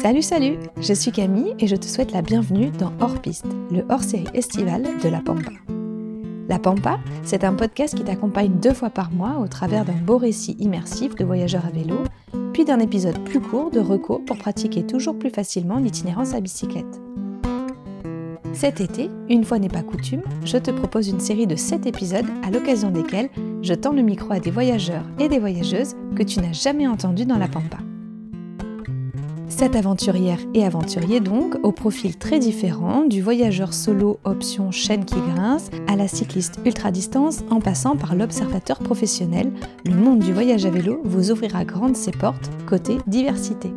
Salut salut, je suis Camille et je te souhaite la bienvenue dans Hors Piste, le hors-série estival de La Pampa. La Pampa, c'est un podcast qui t'accompagne deux fois par mois au travers d'un beau récit immersif de voyageurs à vélo, puis d'un épisode plus court de recours pour pratiquer toujours plus facilement l'itinérance à bicyclette. Cet été, une fois n'est pas coutume, je te propose une série de 7 épisodes à l'occasion desquels je tends le micro à des voyageurs et des voyageuses que tu n'as jamais entendus dans la Pampa. Cette aventurière et aventurier donc, au profil très différent, du voyageur solo option chaîne qui grince, à la cycliste ultra-distance, en passant par l'observateur professionnel, le monde du voyage à vélo vous ouvrira grandes ses portes côté diversité.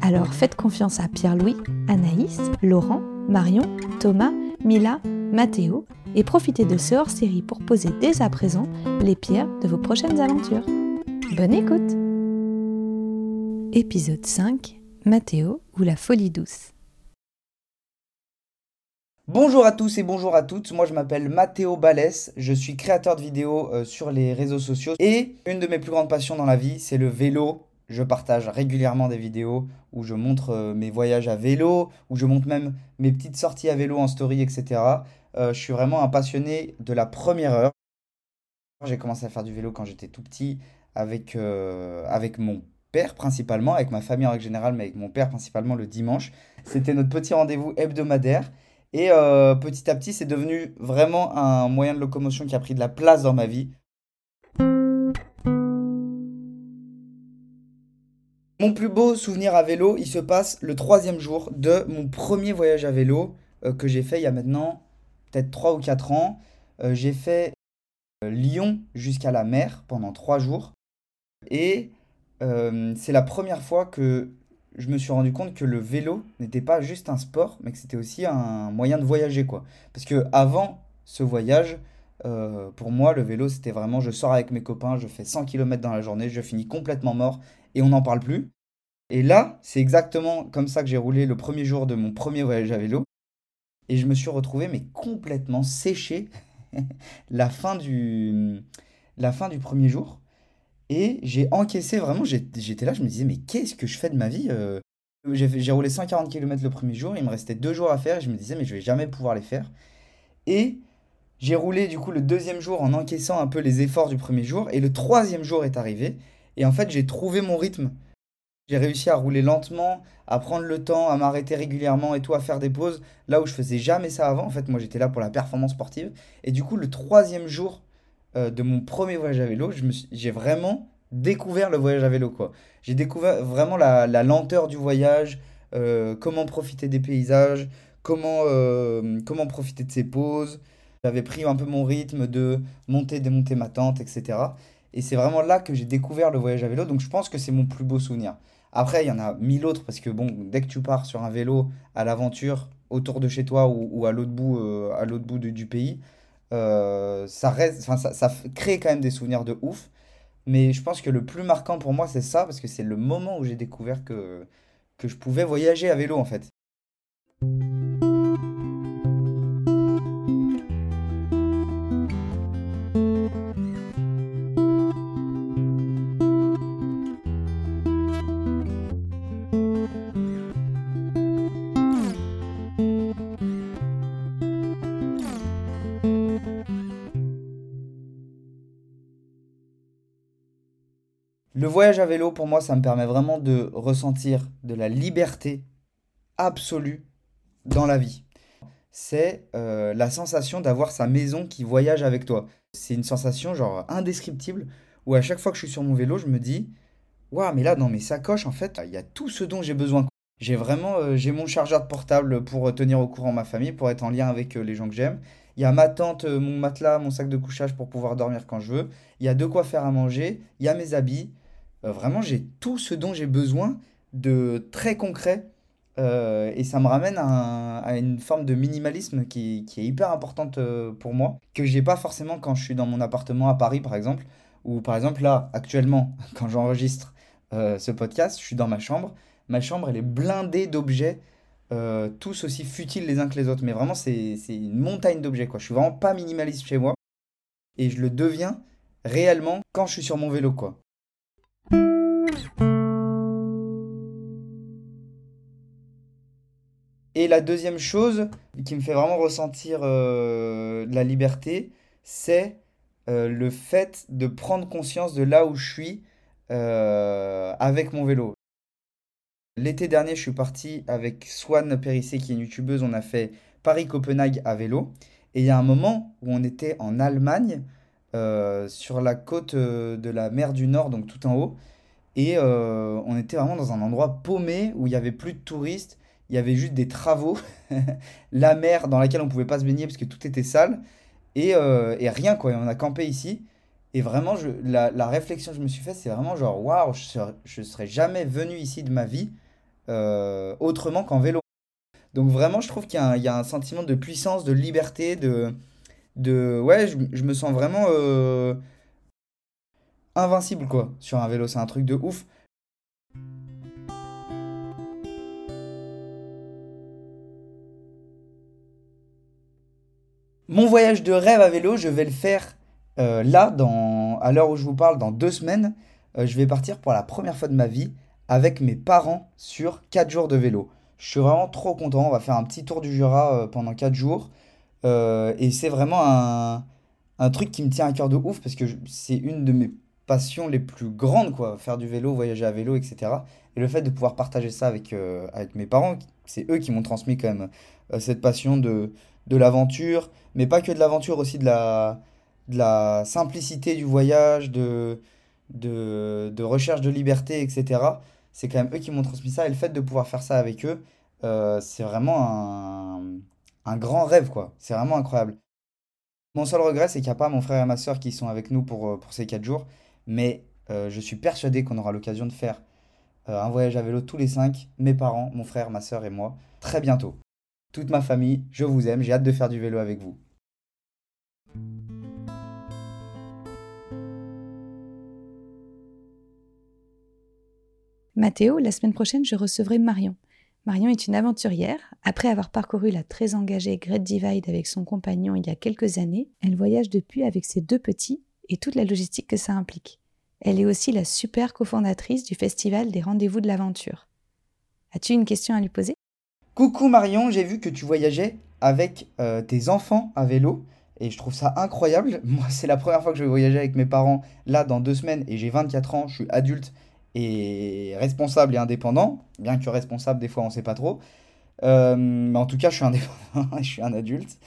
Alors faites confiance à Pierre-Louis, Anaïs, Laurent, Marion, Thomas, Mila, Mathéo et profitez de ce hors-série pour poser dès à présent les pierres de vos prochaines aventures. Bonne écoute Épisode 5 Mathéo ou la folie douce Bonjour à tous et bonjour à toutes, moi je m'appelle Mathéo Balès, je suis créateur de vidéos euh, sur les réseaux sociaux et une de mes plus grandes passions dans la vie c'est le vélo. Je partage régulièrement des vidéos où je montre euh, mes voyages à vélo, où je montre même mes petites sorties à vélo en story, etc. Euh, je suis vraiment un passionné de la première heure. J'ai commencé à faire du vélo quand j'étais tout petit avec, avec mon père principalement, avec ma famille en règle générale, mais avec mon père principalement le dimanche. C'était notre petit rendez-vous hebdomadaire. Et euh, petit à petit, c'est devenu vraiment un moyen de locomotion qui a pris de la place dans ma vie. Mon plus beau souvenir à vélo, il se passe le troisième jour de mon premier voyage à vélo euh, que j'ai fait il y a maintenant peut-être 3 ou 4 ans. Euh, j'ai fait Lyon jusqu'à la mer pendant 3 jours. Et euh, c'est la première fois que je me suis rendu compte que le vélo n'était pas juste un sport, mais que c'était aussi un moyen de voyager, quoi. Parce que avant ce voyage, euh, pour moi, le vélo, c'était vraiment, je sors avec mes copains, je fais 100 km dans la journée, je finis complètement mort et on n'en parle plus. Et là, c'est exactement comme ça que j'ai roulé le premier jour de mon premier voyage à vélo. Et je me suis retrouvé, mais complètement séché la fin du, la fin du premier jour. Et j'ai encaissé vraiment, j'étais là, je me disais, mais qu'est-ce que je fais de ma vie euh? J'ai roulé 140 km le premier jour, il me restait deux jours à faire, et je me disais, mais je vais jamais pouvoir les faire. Et j'ai roulé du coup le deuxième jour en encaissant un peu les efforts du premier jour, et le troisième jour est arrivé, et en fait j'ai trouvé mon rythme. J'ai réussi à rouler lentement, à prendre le temps, à m'arrêter régulièrement et tout, à faire des pauses, là où je faisais jamais ça avant. En fait, moi j'étais là pour la performance sportive. Et du coup, le troisième jour, euh, de mon premier voyage à vélo, j'ai vraiment découvert le voyage à vélo. J'ai découvert vraiment la, lenteur du voyage, euh, comment profiter des paysages, comment, euh, comment profiter de ses pauses. J'avais pris un peu mon rythme de monter, démonter ma tente, etc. Et c'est vraiment là que j'ai découvert le voyage à vélo. Donc je pense que c'est mon plus beau souvenir. Après, il y en a mille autres parce que bon, dès que tu pars sur un vélo à l'aventure autour de chez toi ou, à l'autre bout, à l'autre bout du pays, euh, ça, reste, ça, ça crée quand même des souvenirs de ouf. Mais je pense que le plus marquant pour moi, c'est ça, parce que c'est le moment où j'ai découvert que, que je pouvais voyager à vélo, en fait. Le voyage à vélo, pour moi, ça me permet vraiment de ressentir de la liberté absolue dans la vie. C'est euh, la sensation d'avoir sa maison qui voyage avec toi. C'est une sensation genre indescriptible où à chaque fois que je suis sur mon vélo, je me dis Waouh, mais là dans mes sacoches, en fait, il y a tout ce dont j'ai besoin. J'ai vraiment euh, j'ai mon chargeur de portable pour tenir au courant ma famille, pour être en lien avec euh, les gens que j'aime. Il y a ma tente, mon matelas, mon sac de couchage pour pouvoir dormir quand je veux. Il y a de quoi faire à manger. Il y a mes habits. Euh, vraiment, j'ai tout ce dont j'ai besoin de très concret. Euh, et ça me ramène à, une forme de minimalisme qui, est hyper importante euh, pour moi, que j'ai pas forcément quand je suis dans mon appartement à Paris, par exemple, ou par exemple là, actuellement, quand j'enregistre ce podcast, je suis dans ma chambre. Ma chambre, elle est blindée d'objets, tous aussi futiles les uns que les autres. Mais vraiment, c'est une montagne d'objets, quoi. Je suis vraiment pas minimaliste chez moi. Et je le deviens réellement quand je suis sur mon vélo, quoi. Et la deuxième chose qui me fait vraiment ressentir euh, la liberté, c'est euh, le fait de prendre conscience de là où je suis euh, avec mon vélo. L'été dernier, je suis parti avec Swan Périssé, qui est une youtubeuse. On a fait Paris-Copenhague à vélo. Et il y a un moment où on était en Allemagne, sur la côte de la mer du Nord, donc tout en haut. Et on était vraiment dans un endroit paumé où il n'y avait plus de touristes il y avait juste des travaux, la mer dans laquelle on pouvait pas se baigner parce que tout était sale, et, euh, et rien quoi. on a campé ici. Et vraiment, je, la, la réflexion que je me suis faite, c'est vraiment genre, waouh, je je serais jamais venu ici de ma vie euh, autrement qu'en vélo. Donc vraiment, je trouve qu'il y, y, a un sentiment de puissance, de liberté, de... je, me sens vraiment euh, invincible, quoi, sur un vélo. C'est un truc de ouf. Mon voyage de rêve à vélo, je vais le faire euh, là, à l'heure où je vous parle, dans deux semaines. Euh, je vais partir pour la première fois de ma vie avec mes parents sur 4 jours de vélo. Je suis vraiment trop content. On va faire un petit tour du Jura pendant 4 jours. Et c'est vraiment un, un, truc qui me tient à cœur de ouf parce que c'est une de mes passions les plus grandes, quoi. Faire du vélo, voyager à vélo, etc. Et le fait de pouvoir partager ça avec, avec mes parents, c'est eux qui m'ont transmis quand même cette passion de, de l'aventure, mais pas que de l'aventure, aussi de la, de la simplicité du voyage, de, de, recherche de liberté, etc. C'est quand même eux qui m'ont transmis ça, et le fait de pouvoir faire ça avec eux, euh, c'est vraiment un, grand rêve, quoi. C'est vraiment incroyable. Mon seul regret, c'est qu'il n'y a pas mon frère et ma soeur qui sont avec nous pour, euh, pour ces 4 jours, mais euh, je suis persuadé qu'on aura l'occasion de faire un voyage à vélo tous les 5, mes parents, mon frère, ma soeur et moi, très bientôt toute ma famille, je vous aime, j'ai hâte de faire du vélo avec vous. Mathéo, la semaine prochaine, je recevrai Marion. Marion est une aventurière. Après avoir parcouru la très engagée Great Divide avec son compagnon il y a quelques années, elle voyage depuis avec ses deux petits et toute la logistique que ça implique. Elle est aussi la super cofondatrice du festival des rendez-vous de l'aventure. As-tu une question à lui poser? Coucou Marion, j'ai vu que tu voyageais avec euh, tes enfants à vélo et je trouve ça incroyable. Moi, c'est la première fois que je vais voyager avec mes parents là dans deux semaines et j'ai 24 ans, je suis adulte et responsable et indépendant, bien que responsable des fois on sait pas trop. Euh, mais en tout cas, je suis indépendant et je suis un adulte.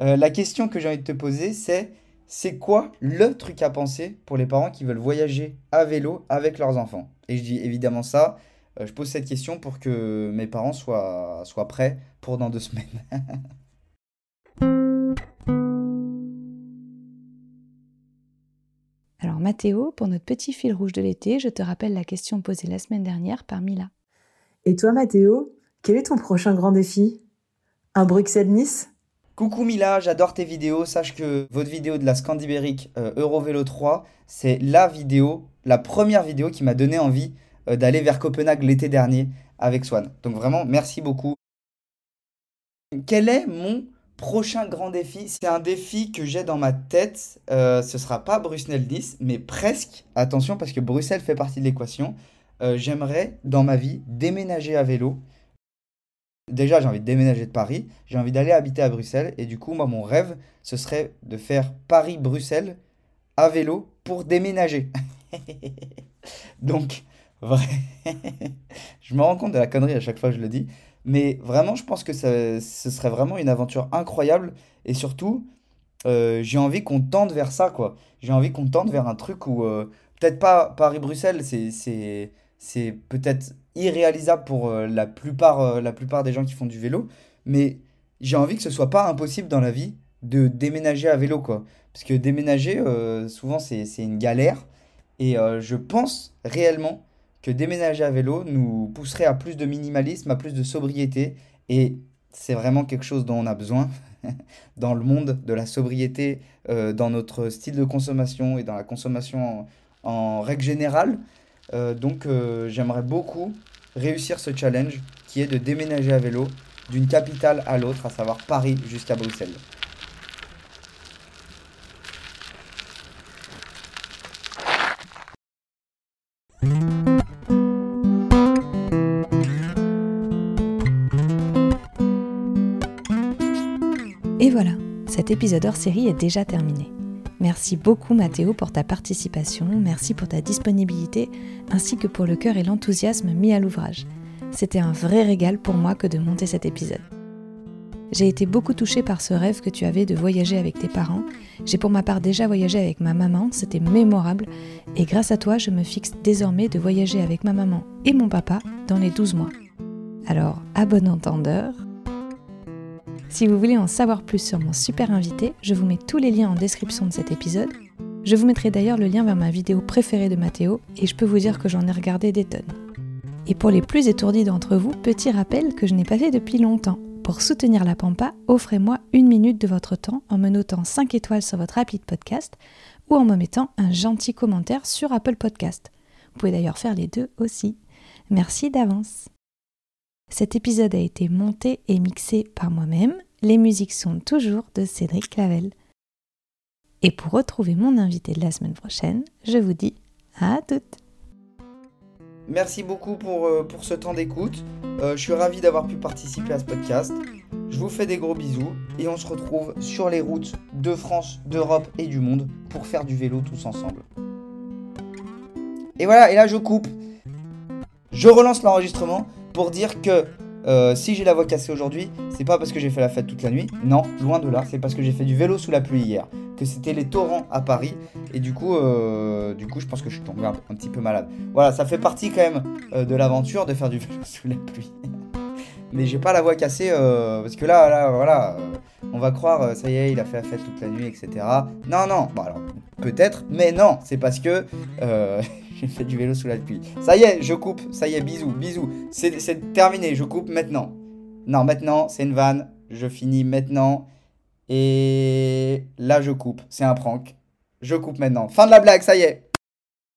Euh, la question que j'ai envie de te poser, c'est c'est quoi le truc à penser pour les parents qui veulent voyager à vélo avec leurs enfants? Et je dis évidemment ça euh, je pose cette question pour que mes parents soient, soient prêts pour dans deux semaines. Mathéo, pour notre petit fil rouge de l'été, je te rappelle la question posée la semaine dernière par Mila. Et toi Mathéo, quel est ton prochain grand défi? Un Bruxelles-Nice Coucou Mila, j'adore tes vidéos. Sache que votre vidéo de la Scandibérique euh, Eurovélo 3, c'est la vidéo, la première vidéo qui m'a donné envie euh, d'aller vers Copenhague l'été dernier avec Swan. Donc vraiment, merci beaucoup. Quel est mon prochain grand défi C'est un défi que j'ai dans ma tête. Euh, ce sera pas Bruxelles-Nice, mais presque. Attention, parce que Bruxelles fait partie de l'équation. Euh, j'aimerais, dans ma vie, déménager à vélo. Déjà, j'ai envie de déménager de Paris. J'ai envie d'aller habiter à Bruxelles. Et du coup, moi, mon rêve, ce serait de faire Paris-Bruxelles à vélo pour déménager. Donc, Vrai. je me rends compte de la connerie à chaque fois que je le dis. Mais vraiment, je pense que ce serait vraiment une aventure incroyable. Et surtout, euh, j'ai envie qu'on tente vers ça, quoi. J'ai envie qu'on tente vers un truc où, euh, peut-être pas Paris-Bruxelles, c'est, c'est, peut-être irréalisable pour euh, la, plupart, la plupart des gens qui font du vélo. Mais j'ai envie que ce soit pas impossible dans la vie de déménager à vélo, quoi. Parce que déménager, souvent, c'est une galère. Et je pense réellement que déménager à vélo nous pousserait à plus de minimalisme, à plus de sobriété. Et c'est vraiment quelque chose dont on a besoin dans le monde de la sobriété, euh, dans notre style de consommation et dans la consommation en, règle générale. Euh, donc euh, j'aimerais beaucoup réussir ce challenge qui est de déménager à vélo d'une capitale à l'autre, à savoir Paris jusqu'à Bruxelles. Cet épisode hors série est déjà terminé. Merci beaucoup Mathéo pour ta participation, merci pour ta disponibilité, ainsi que pour le cœur et l'enthousiasme mis à l'ouvrage. C'était un vrai régal pour moi que de monter cet épisode. J'ai été beaucoup touchée par ce rêve que tu avais de voyager avec tes parents. J'ai pour ma part déjà voyagé avec ma maman, c'était mémorable, et grâce à toi, je me fixe désormais de voyager avec ma maman et mon papa dans les 12 mois. Alors, à bon entendeur. Si vous voulez en savoir plus sur mon super invité, je vous mets tous les liens en description de cet épisode. Je vous mettrai d'ailleurs le lien vers ma vidéo préférée de Mathéo, et je peux vous dire que j'en ai regardé des tonnes. Et pour les plus étourdis d'entre vous, petit rappel que je n'ai pas fait depuis longtemps. Pour soutenir la Pampa, offrez-moi une minute de votre temps en me notant 5 étoiles sur votre appli de podcast ou en me mettant un gentil commentaire sur Apple Podcast. Vous pouvez d'ailleurs faire les deux aussi. Merci d'avance. Cet épisode a été monté et mixé par moi-même. Les musiques sont toujours de Cédric Clavel. Et pour retrouver mon invité de la semaine prochaine, je vous dis à toutes. Merci beaucoup pour, euh, ce temps d'écoute. Euh, je suis ravi d'avoir pu participer à ce podcast. Je vous fais des gros bisous et on se retrouve sur les routes de France, d'Europe et du monde pour faire du vélo tous ensemble. Et voilà, et là je coupe. Je relance l'enregistrement pour dire que euh, si j'ai la voix cassée aujourd'hui, c'est pas parce que j'ai fait la fête toute la nuit. Non, loin de là. C'est parce que j'ai fait du vélo sous la pluie hier. Que c'était les torrents à Paris. Et du coup, euh, du coup, je pense que je suis tombé un, petit peu malade. Voilà, ça fait partie quand même euh, de l'aventure de faire du vélo sous la pluie. Mais j'ai pas la voix cassée parce que là, là, voilà, on va croire, ça y est, il a fait la fête toute la nuit, etc. Non, non. Bon alors, peut-être, mais non. C'est parce que j'ai fait du vélo sous la pluie. Ça y est, je coupe. Ça y est, bisous, bisous. C'est terminé, je coupe maintenant. Non, maintenant, c'est une vanne. Je finis maintenant. Et là, je coupe. C'est un prank. Je coupe maintenant. Fin de la blague, ça y est.